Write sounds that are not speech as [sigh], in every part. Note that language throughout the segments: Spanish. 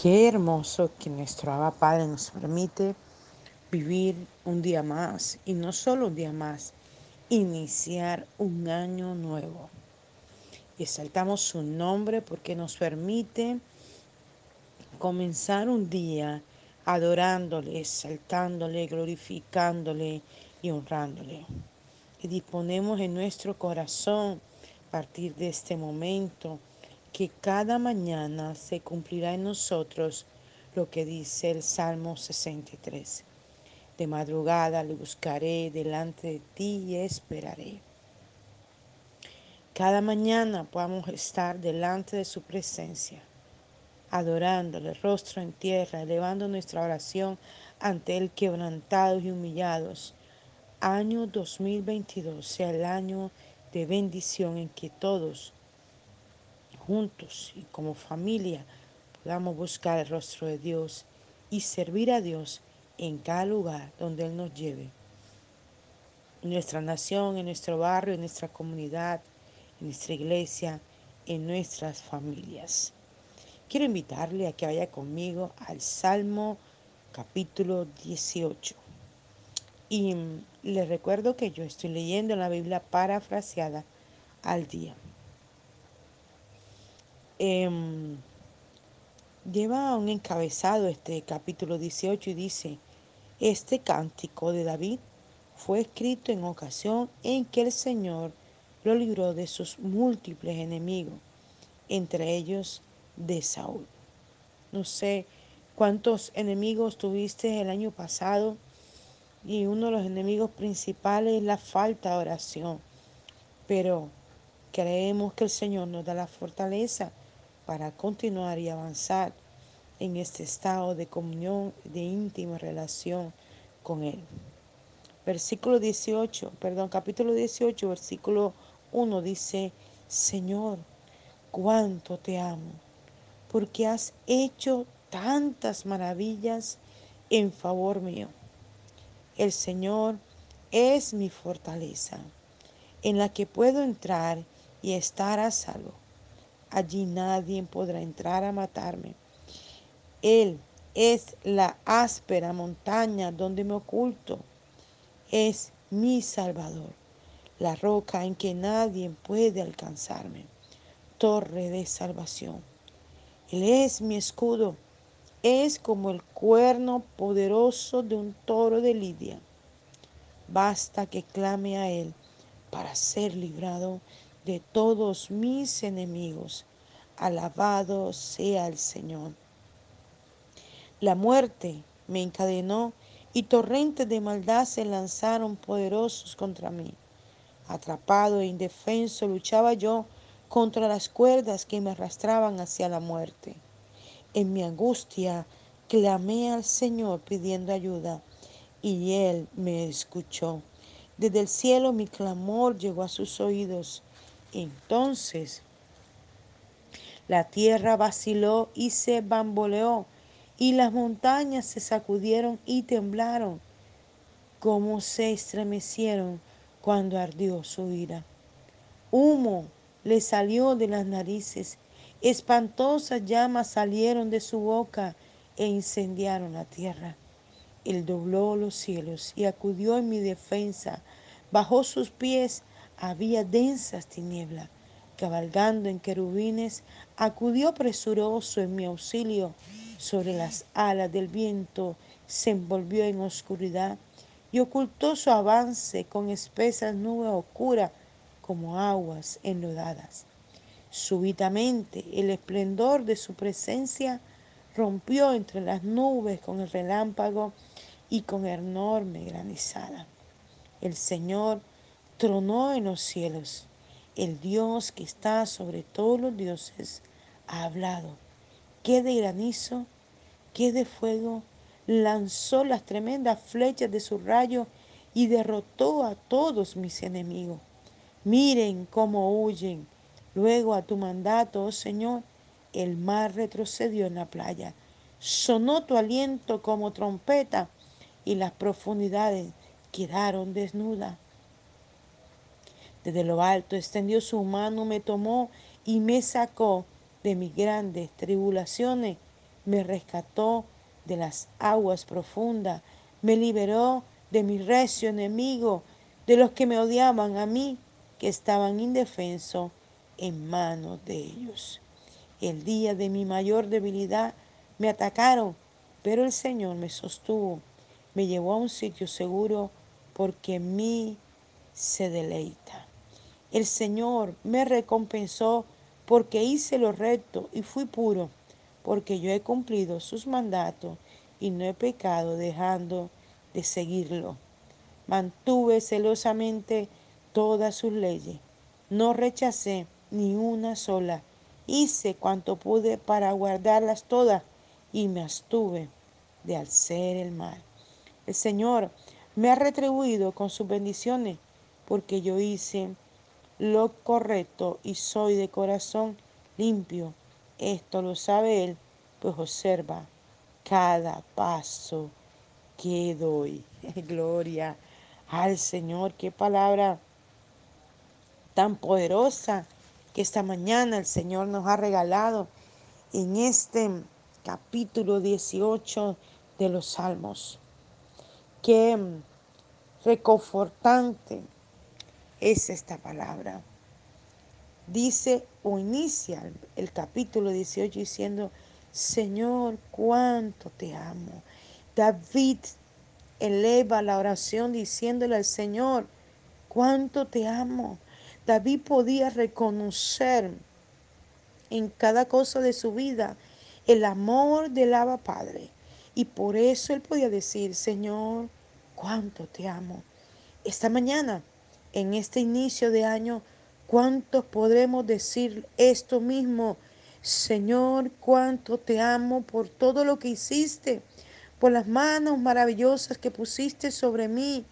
Qué hermoso que nuestro Abba Padre nos permite vivir un día más y no solo un día más, iniciar un año nuevo. Y exaltamos su nombre porque nos permite comenzar un día adorándole, exaltándole, glorificándole y honrándole. Y disponemos en nuestro corazón a partir de este momento que cada mañana se cumplirá en nosotros lo que dice el Salmo 63. De madrugada le buscaré delante de ti y esperaré. Cada mañana podamos estar delante de su presencia, adorándole rostro en tierra, elevando nuestra oración ante Él quebrantados y humillados. Año 2022 sea el año de bendición en que todos juntos y como familia podamos buscar el rostro de Dios y servir a Dios en cada lugar donde Él nos lleve. En nuestra nación, en nuestro barrio, en nuestra comunidad, en nuestra iglesia, en nuestras familias. Quiero invitarle a que vaya conmigo al Salmo capítulo 18. Y le recuerdo que yo estoy leyendo la Biblia parafraseada al día. Em, lleva un encabezado este capítulo 18 y dice, este cántico de David fue escrito en ocasión en que el Señor lo libró de sus múltiples enemigos, entre ellos de Saúl. No sé cuántos enemigos tuviste el año pasado y uno de los enemigos principales es la falta de oración, pero creemos que el Señor nos da la fortaleza para continuar y avanzar en este estado de comunión, de íntima relación con Él. Versículo 18, perdón, capítulo 18, versículo 1 dice, Señor, cuánto te amo, porque has hecho tantas maravillas en favor mío. El Señor es mi fortaleza, en la que puedo entrar y estar a salvo. Allí nadie podrá entrar a matarme. Él es la áspera montaña donde me oculto. Es mi Salvador, la roca en que nadie puede alcanzarme. Torre de salvación. Él es mi escudo. Es como el cuerno poderoso de un toro de Lidia. Basta que clame a Él para ser librado de todos mis enemigos. Alabado sea el Señor. La muerte me encadenó y torrentes de maldad se lanzaron poderosos contra mí. Atrapado e indefenso luchaba yo contra las cuerdas que me arrastraban hacia la muerte. En mi angustia clamé al Señor pidiendo ayuda y Él me escuchó. Desde el cielo mi clamor llegó a sus oídos entonces la tierra vaciló y se bamboleó, y las montañas se sacudieron y temblaron, como se estremecieron cuando ardió su ira. Humo le salió de las narices, espantosas llamas salieron de su boca e incendiaron la tierra. Él dobló los cielos y acudió en mi defensa. Bajo sus pies había densas tinieblas. Cabalgando en querubines, acudió presuroso en mi auxilio. Sobre las alas del viento se envolvió en oscuridad y ocultó su avance con espesas nubes oscuras como aguas enlodadas. Súbitamente el esplendor de su presencia rompió entre las nubes con el relámpago y con enorme granizada. El Señor tronó en los cielos. El Dios que está sobre todos los dioses ha hablado. ¿Qué de granizo? ¿Qué de fuego? Lanzó las tremendas flechas de su rayo y derrotó a todos mis enemigos. Miren cómo huyen. Luego a tu mandato, oh Señor, el mar retrocedió en la playa. Sonó tu aliento como trompeta y las profundidades quedaron desnudas. Desde lo alto extendió su mano, me tomó y me sacó de mis grandes tribulaciones. me rescató de las aguas profundas, me liberó de mi recio enemigo, de los que me odiaban a mí, que estaban indefensos en manos de ellos. El día de mi mayor debilidad me atacaron, pero el Señor me sostuvo, me llevó a un sitio seguro porque en mí se deleita. El Señor me recompensó porque hice lo recto y fui puro, porque yo he cumplido sus mandatos y no he pecado dejando de seguirlo. Mantuve celosamente todas sus leyes, no rechacé ni una sola. Hice cuanto pude para guardarlas todas y me abstuve de hacer el mal. El Señor me ha retribuido con sus bendiciones porque yo hice lo correcto y soy de corazón limpio. Esto lo sabe Él, pues observa cada paso que doy. [laughs] Gloria al Señor, qué palabra tan poderosa que esta mañana el Señor nos ha regalado en este capítulo 18 de los Salmos. Qué reconfortante es esta palabra. Dice o inicia el capítulo 18 diciendo, Señor, cuánto te amo. David eleva la oración diciéndole al Señor, cuánto te amo. David podía reconocer en cada cosa de su vida el amor del Abba Padre. Y por eso él podía decir, Señor, cuánto te amo. Esta mañana, en este inicio de año, ¿cuántos podremos decir esto mismo? Señor, cuánto te amo por todo lo que hiciste, por las manos maravillosas que pusiste sobre mí,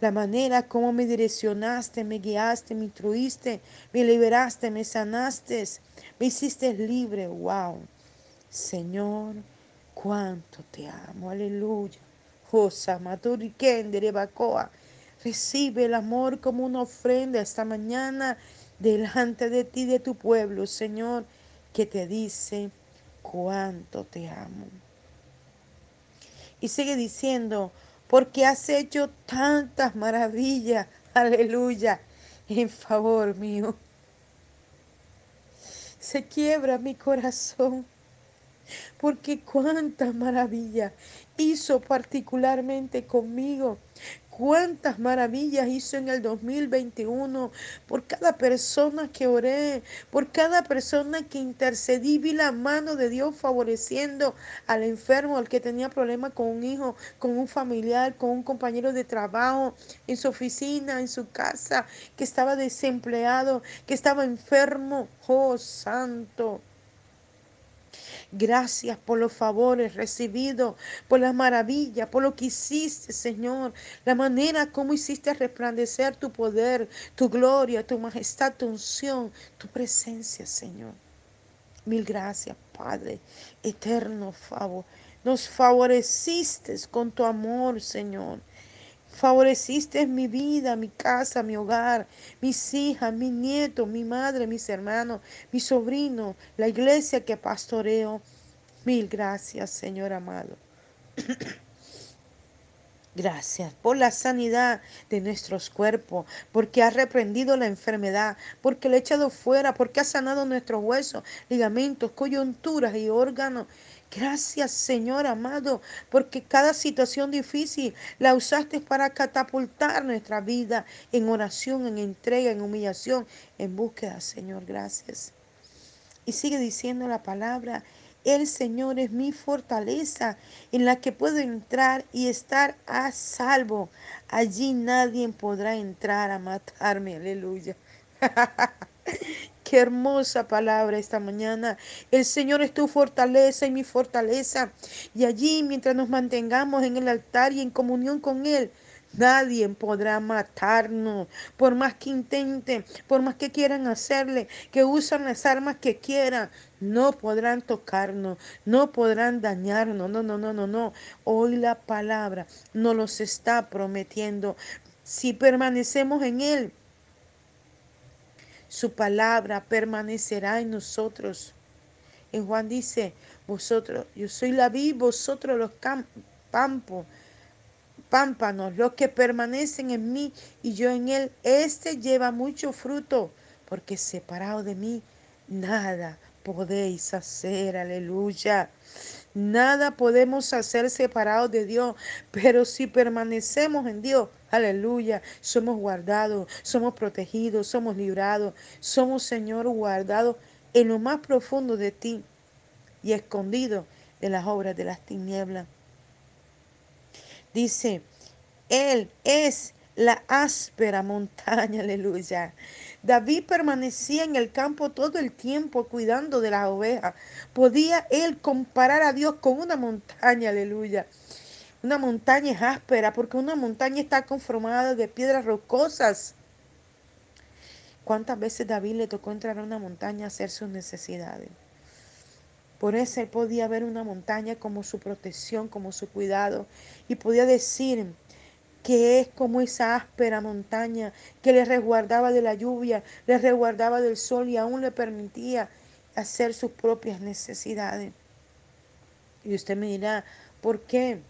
la manera como me direccionaste, me guiaste, me instruiste, me liberaste, me sanaste, me hiciste libre. Wow. Señor, cuánto te amo. Aleluya. Josa, Bacoa. Recibe el amor como una ofrenda esta mañana delante de ti, de tu pueblo, Señor, que te dice cuánto te amo. Y sigue diciendo, porque has hecho tantas maravillas, aleluya, en favor mío. Se quiebra mi corazón, porque cuántas maravillas hizo particularmente conmigo cuántas maravillas hizo en el 2021 por cada persona que oré, por cada persona que intercedí, vi la mano de Dios favoreciendo al enfermo, al que tenía problemas con un hijo, con un familiar, con un compañero de trabajo, en su oficina, en su casa, que estaba desempleado, que estaba enfermo. Oh, santo. Gracias por los favores recibidos, por las maravillas, por lo que hiciste, Señor. La manera como hiciste resplandecer tu poder, tu gloria, tu majestad, tu unción, tu presencia, Señor. Mil gracias, Padre, eterno favor. Nos favoreciste con tu amor, Señor. Favoreciste mi vida, mi casa, mi hogar, mis hijas, mi nieto, mi madre, mis hermanos, mi sobrino, la iglesia que pastoreo. Mil gracias, Señor amado. [clears throat] Gracias por la sanidad de nuestros cuerpos, porque ha reprendido la enfermedad, porque le ha echado fuera, porque ha sanado nuestros huesos, ligamentos, coyunturas y órganos. Gracias, Señor amado, porque cada situación difícil la usaste para catapultar nuestra vida en oración, en entrega, en humillación, en búsqueda, Señor. Gracias. Y sigue diciendo la palabra, el Señor es mi fortaleza en la que puedo entrar y estar a salvo. Allí nadie podrá entrar a matarme. Aleluya. [laughs] Qué hermosa palabra esta mañana. El Señor es tu fortaleza y mi fortaleza. Y allí, mientras nos mantengamos en el altar y en comunión con Él, Nadie podrá matarnos, por más que intenten, por más que quieran hacerle, que usan las armas que quieran, no podrán tocarnos, no podrán dañarnos. No, no, no, no, no. Hoy la palabra nos los está prometiendo. Si permanecemos en Él, su palabra permanecerá en nosotros. En Juan dice, vosotros, yo soy la vid, vosotros los pámpanos, los que permanecen en mí y yo en él, este lleva mucho fruto, porque separado de mí, nada podéis hacer, aleluya. Nada podemos hacer separados de Dios, pero si permanecemos en Dios, aleluya, somos guardados, somos protegidos, somos librados, somos, Señor, guardados en lo más profundo de ti y escondidos de las obras de las tinieblas. Dice, Él es la áspera montaña, aleluya. David permanecía en el campo todo el tiempo cuidando de las ovejas. Podía él comparar a Dios con una montaña, aleluya. Una montaña es áspera porque una montaña está conformada de piedras rocosas. ¿Cuántas veces David le tocó entrar a una montaña a hacer sus necesidades? Por eso él podía ver una montaña como su protección, como su cuidado. Y podía decir, que es como esa áspera montaña que le resguardaba de la lluvia, le resguardaba del sol y aún le permitía hacer sus propias necesidades. Y usted me dirá, ¿por qué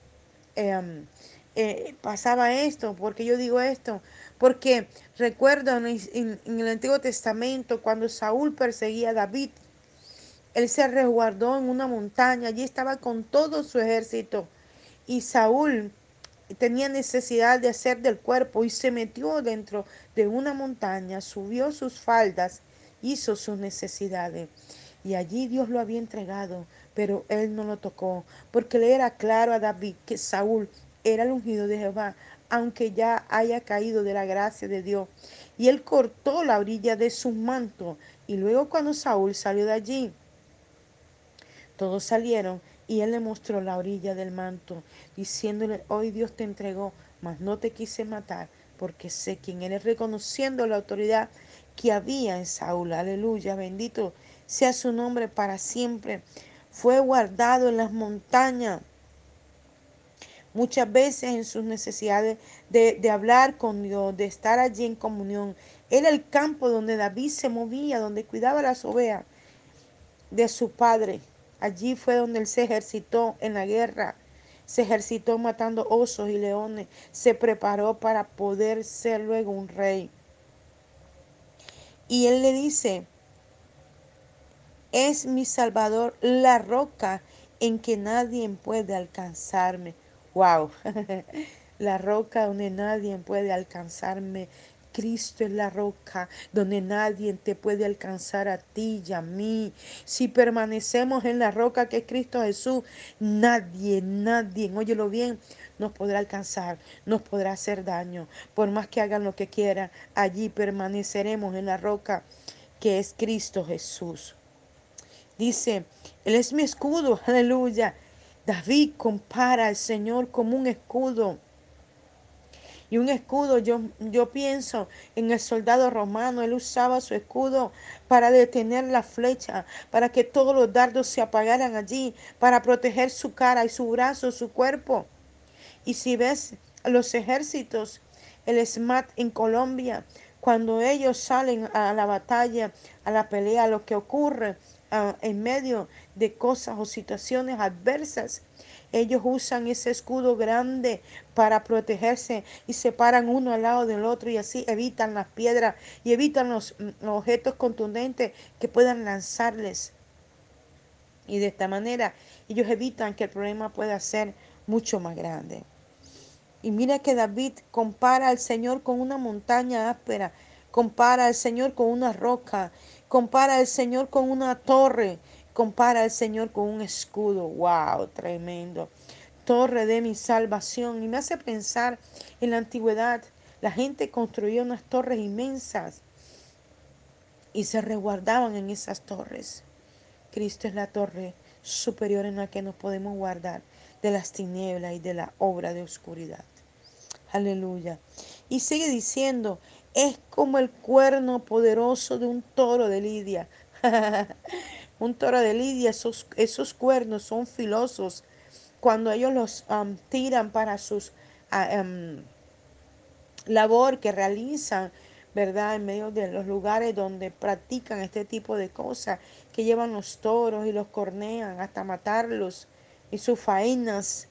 em, eh, pasaba esto? ¿Por qué yo digo esto? Porque recuerdo en, en el Antiguo Testamento cuando Saúl perseguía a David, él se resguardó en una montaña, allí estaba con todo su ejército. Y Saúl tenía necesidad de hacer del cuerpo y se metió dentro de una montaña, subió sus faldas, hizo sus necesidades. Y allí Dios lo había entregado, pero él no lo tocó, porque le era claro a David que Saúl era el ungido de Jehová, aunque ya haya caído de la gracia de Dios. Y él cortó la orilla de su manto. Y luego cuando Saúl salió de allí, todos salieron y él le mostró la orilla del manto, diciéndole, hoy Dios te entregó, mas no te quise matar, porque sé quién eres, reconociendo la autoridad que había en Saúl. Aleluya, bendito sea su nombre para siempre. Fue guardado en las montañas. Muchas veces en sus necesidades de, hablar con Dios, de estar allí en comunión. Era el campo donde David se movía, donde cuidaba las ovejas de su padre. Allí fue donde él se ejercitó en la guerra. Se ejercitó matando osos y leones. Se preparó para poder ser luego un rey. Y él le dice, es mi Salvador la roca en que nadie puede alcanzarme. Wow, [laughs] la roca donde nadie puede alcanzarme. Cristo es la roca donde nadie te puede alcanzar a ti y a mí. Si permanecemos en la roca que es Cristo Jesús, nadie, nadie, óyelo bien, nos podrá alcanzar, nos podrá hacer daño. Por más que hagan lo que quieran, allí permaneceremos en la roca que es Cristo Jesús. Dice, Él es mi escudo, aleluya. David compara al Señor como un escudo. Y un escudo, yo, yo pienso en el soldado romano, él usaba su escudo para detener la flecha, para que todos los dardos se apagaran allí, para proteger su cara y su brazo, su cuerpo. Y si ves los ejércitos, el SMAT en Colombia, cuando ellos salen a la batalla, a la pelea, lo que ocurre uh, en medio de cosas o situaciones adversas, ellos usan ese escudo grande para protegerse y se paran uno al lado del otro y así evitan las piedras y evitan los mm, objetos contundentes que puedan lanzarles. Y de esta manera ellos evitan que el problema pueda ser mucho más grande. Y mira que David compara al Señor con una montaña áspera, compara al Señor con una roca, compara al Señor con una torre, compara al Señor con un escudo. ¡Wow! Tremendo. Torre de mi salvación. Y me hace pensar en la antigüedad. La gente construía unas torres inmensas y se resguardaban en esas torres. Cristo es la torre superior en la que nos podemos guardar de las tinieblas y de la obra de oscuridad. Aleluya. Y sigue diciendo, es como el cuerno poderoso de un toro de Lidia. [laughs] un toro de lidia, esos, esos cuernos son filosos. Cuando ellos los tiran para sus uh, labor que realizan ¿verdad? En medio de los lugares donde practican este tipo de cosas, que llevan los toros y los cornean hasta matarlos y sus faenas.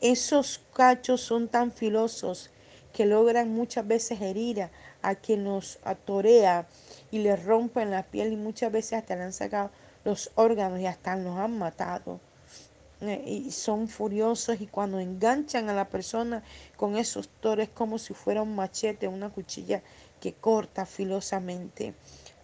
Esos cachos son tan filosos que logran muchas veces herir a quien los atorea y le rompen la piel y muchas veces hasta le han sacado los órganos y hasta los han matado. Eh, y son furiosos y cuando enganchan a la persona con esos toros como si fuera un machete, una cuchilla que corta filosamente.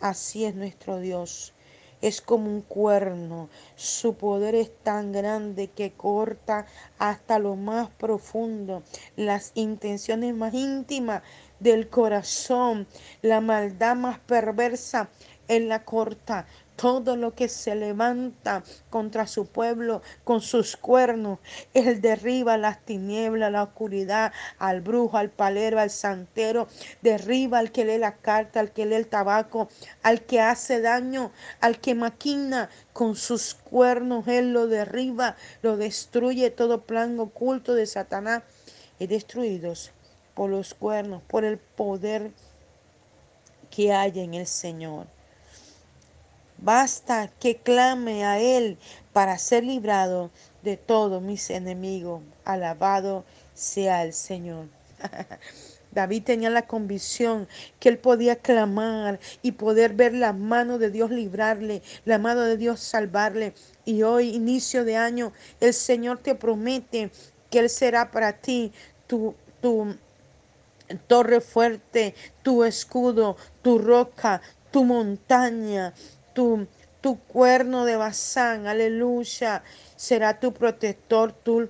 Así es nuestro Dios. Es como un cuerno. Su poder es tan grande que corta hasta lo más profundo, las intenciones más íntimas del corazón, la maldad más perversa en la corta todo lo que se levanta contra su pueblo con sus cuernos. Él derriba las tinieblas, la oscuridad, al brujo, al palero, al santero. Derriba al que lee la carta, al que lee el tabaco, al que hace daño, al que maquina con sus cuernos. Él lo derriba, lo destruye todo plan oculto de Satanás. Y destruidos por los cuernos, por el poder que hay en el Señor. Basta que clame a Él para ser librado de todos mis enemigos. Alabado sea el Señor. [laughs] David tenía la convicción que él podía clamar y poder ver la mano de Dios librarle, la mano de Dios salvarle. Y hoy, inicio de año, el Señor te promete que Él será para ti tu, tu torre fuerte, tu escudo, tu roca, tu montaña tu, cuerno de Bazán, aleluya, será tu protector, tu,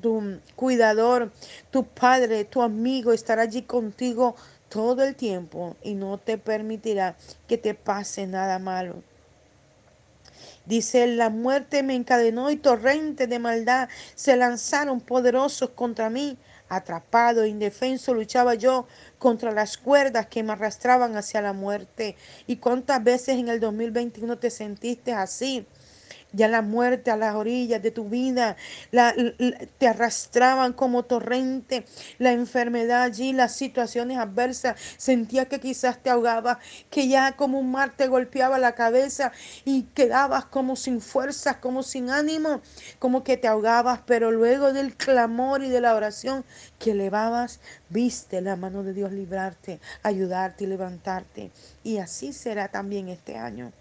tu cuidador, tu padre, tu amigo, estará allí contigo todo el tiempo y no te permitirá que te pase nada malo. Dice, la muerte me encadenó y torrentes de maldad se lanzaron poderosos contra mí. Atrapado, indefenso, luchaba yo contra las cuerdas que me arrastraban hacia la muerte. ¿Y cuántas veces en el 2021 te sentiste así? Ya la muerte a las orillas de tu vida, te arrastraban como torrente, la enfermedad allí, las situaciones adversas, sentía que quizás te ahogabas, que ya como un mar te golpeaba la cabeza y quedabas como sin fuerzas, como sin ánimo, como que te ahogabas, pero luego del clamor y de la oración que elevabas, viste la mano de Dios librarte, ayudarte y levantarte. Y así será también este año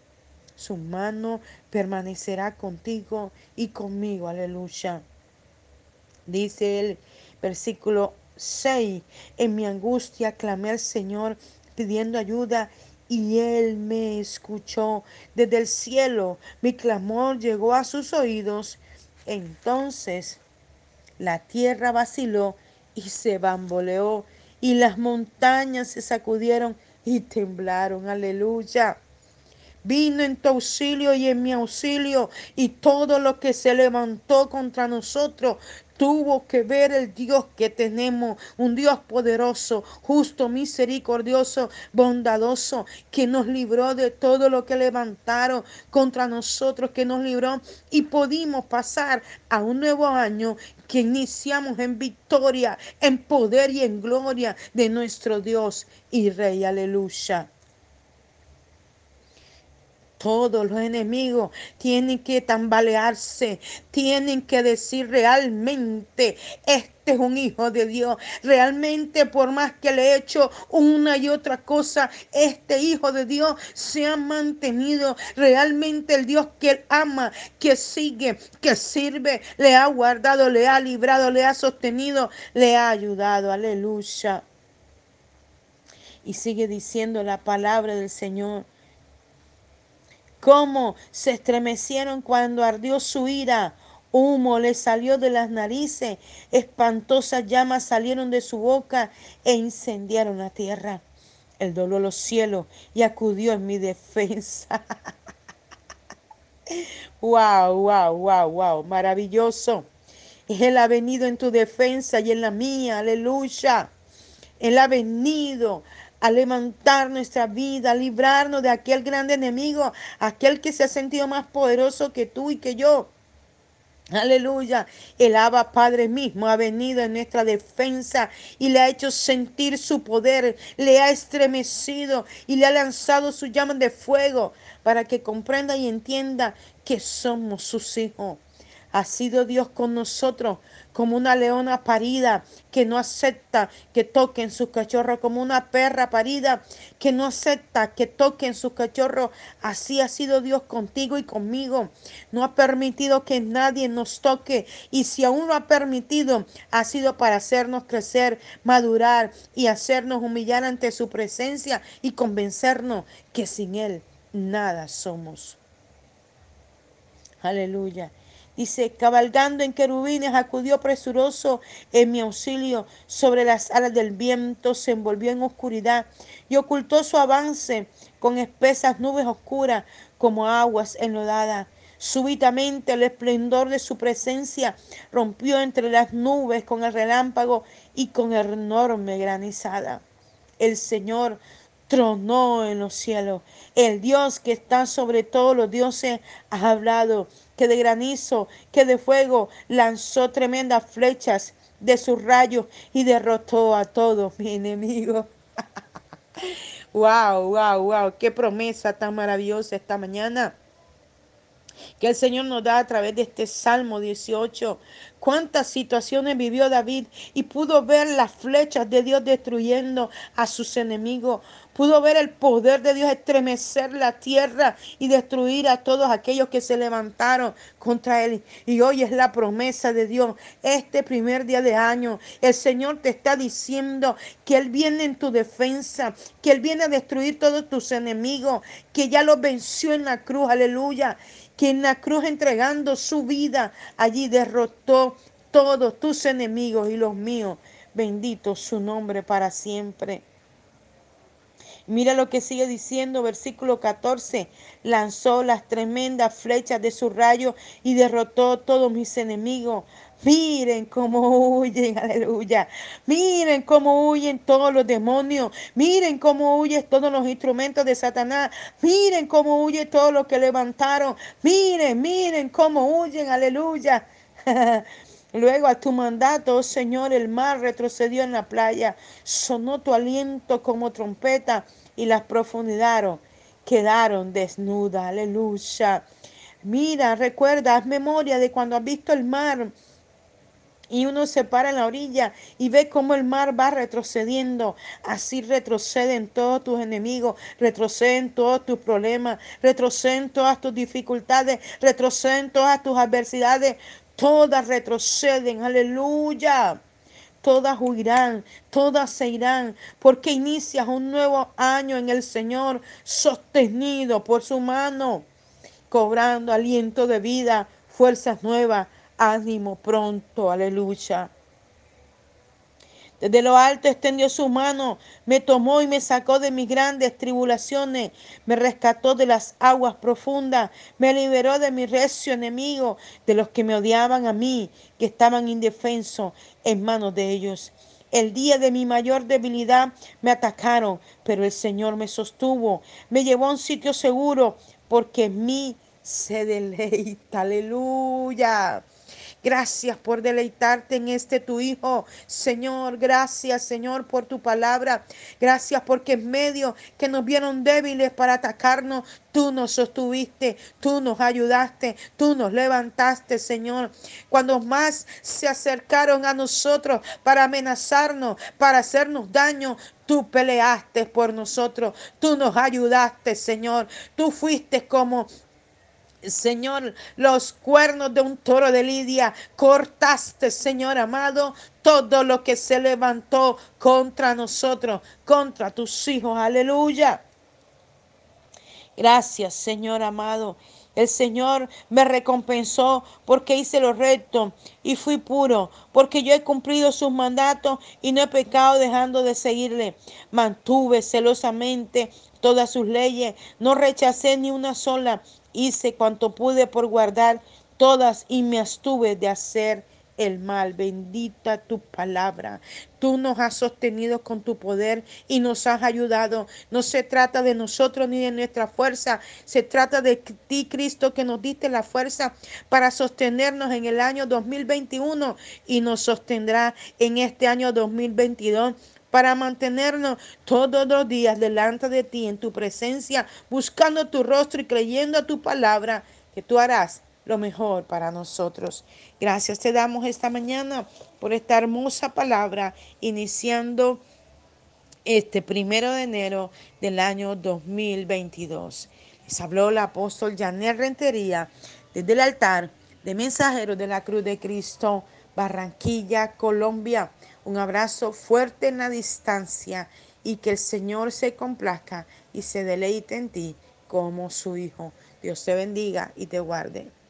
su mano permanecerá contigo y conmigo. Aleluya. Dice el versículo 6, en mi angustia clamé al Señor pidiendo ayuda y Él me escuchó desde el cielo. Mi clamor llegó a sus oídos. Entonces la tierra vaciló y se bamboleó y las montañas se sacudieron y temblaron. Aleluya vino en tu auxilio y en mi auxilio, y todo lo que se levantó contra nosotros tuvo que ver el Dios que tenemos, un Dios poderoso, justo, misericordioso, bondadoso, que nos libró de todo lo que levantaron contra nosotros, que nos libró y pudimos pasar a un nuevo año que iniciamos en victoria, en poder y en gloria de nuestro Dios y Rey. Aleluya. Todos los enemigos tienen que tambalearse, tienen que decir realmente, este es un hijo de Dios. Realmente, por más que le he hecho una y otra cosa, este hijo de Dios se ha mantenido. Realmente el Dios que él ama, que sigue, que sirve, le ha guardado, le ha librado, le ha sostenido, le ha ayudado. Aleluya. Y sigue diciendo la palabra del Señor cómo se estremecieron cuando ardió su ira. Humo le salió de las narices, espantosas llamas salieron de su boca e incendiaron la tierra. Él dobló los cielos y acudió en mi defensa. wow, wow, wow, wow, maravilloso. Él ha venido en tu defensa y en la mía, aleluya. Él ha venido a levantar nuestra vida, a librarnos de aquel grande enemigo, aquel que se ha sentido más poderoso que tú y que yo. Aleluya. El Abba Padre mismo ha venido en nuestra defensa y le ha hecho sentir su poder, le ha estremecido y le ha lanzado su llama de fuego para que comprenda y entienda que somos sus hijos. Ha sido Dios con nosotros como una leona parida que no acepta que toquen sus cachorros, como una perra parida que no acepta que toquen sus cachorros. Así ha sido Dios contigo y conmigo. No ha permitido que nadie nos toque y si aún lo ha permitido, ha sido para hacernos crecer, madurar y hacernos humillar ante su presencia y convencernos que sin Él nada somos. Aleluya. Dice, cabalgando en querubines, acudió presuroso en mi auxilio. Sobre las alas del viento se envolvió en oscuridad y ocultó su avance con espesas nubes oscuras como aguas enlodadas. Súbitamente el esplendor de su presencia rompió entre las nubes con el relámpago y con enorme granizada. El Señor tronó en los cielos. El Dios que está sobre todos los dioses ha hablado que de granizo, que de fuego lanzó tremendas flechas de sus rayos y derrotó a todos mis enemigos. wow, wow, wow, qué promesa tan maravillosa esta mañana que el Señor nos da a través de este Salmo 18. Cuántas situaciones vivió David y pudo ver las flechas de Dios destruyendo a sus enemigos. Pudo ver el poder de Dios estremecer la tierra y destruir a todos aquellos que se levantaron contra él. Y hoy es la promesa de Dios. Este primer día de año, el Señor te está diciendo que Él viene en tu defensa, que Él viene a destruir todos tus enemigos, que ya los venció en la cruz. Aleluya que en la cruz entregando su vida, allí derrotó todos tus enemigos y los míos. Bendito su nombre para siempre. Mira lo que sigue diciendo, versículo 14. Lanzó las tremendas flechas de su rayo y derrotó todos mis enemigos. Miren cómo huyen, [laughs] aleluya. Miren cómo huyen todos los demonios. Miren cómo huyen todos los instrumentos de Satanás. Miren cómo huye todo lo que levantaron. Miren, miren cómo huyen, aleluya. [laughs] Luego a tu mandato, oh Señor, el mar retrocedió en la playa. Sonó tu aliento como trompeta y las profundidades quedaron desnudas. Aleluya. Mira, recuerda, haz memoria de cuando has visto el mar y uno se para en la orilla y ve cómo el mar va retrocediendo. Así retroceden todos tus enemigos, retroceden todos tus problemas, retroceden todas tus dificultades, retroceden todas tus adversidades. Todas retroceden, aleluya. Todas huirán, todas se irán, porque inicias un nuevo año en el Señor, sostenido por su mano, cobrando aliento de vida, fuerzas nuevas ánimo pronto, aleluya. Desde lo alto extendió su mano, me tomó y me sacó de mis grandes tribulaciones, me rescató de las aguas profundas, me liberó de mi recio enemigo, de los que me odiaban a mí, que estaban indefensos en manos de ellos. El día de mi mayor debilidad me atacaron, pero el Señor me sostuvo, me llevó a un sitio seguro, porque en mí se deleita. Aleluya. Gracias por deleitarte en este tu Hijo. Señor, gracias, Señor, por tu palabra. Gracias porque en medio que nos vieron débiles para atacarnos, tú nos sostuviste, tú nos ayudaste, tú nos levantaste, Señor. Cuando más se acercaron a nosotros para amenazarnos, para hacernos daño, Tú peleaste por nosotros, tú nos ayudaste, Señor. Tú fuiste como Señor, los cuernos de un toro de Lidia. Cortaste, Señor amado, todo lo que se levantó contra nosotros, contra tus hijos. Aleluya. Gracias, Señor amado. El Señor me recompensó porque hice lo recto y fui puro, porque yo he cumplido sus mandatos y no he pecado dejando de seguirle. Mantuve celosamente todas sus leyes, no rechacé ni una sola hice cuanto pude por guardar todas y me abstuve de hacer el mal. Bendita tu palabra. Tú nos has sostenido con tu poder y nos has ayudado. No se trata de nosotros ni de nuestra fuerza. Se trata de ti, Cristo, que nos diste la fuerza para sostenernos en el año 2021 y nos sostendrá en este año 2022 para mantenernos todos los días delante de ti, en tu presencia, buscando tu rostro y creyendo tu palabra, que tú harás lo mejor para nosotros. Gracias te damos esta mañana por esta hermosa palabra, iniciando este primero de enero del año 2022. Les habló el apóstol Janet Rentería desde el altar de mensajeros de la Cruz de Cristo, Barranquilla, Colombia. Un abrazo fuerte en la distancia y que el Señor se complazca y se deleite en ti como su Hijo. Dios te bendiga y te guarde.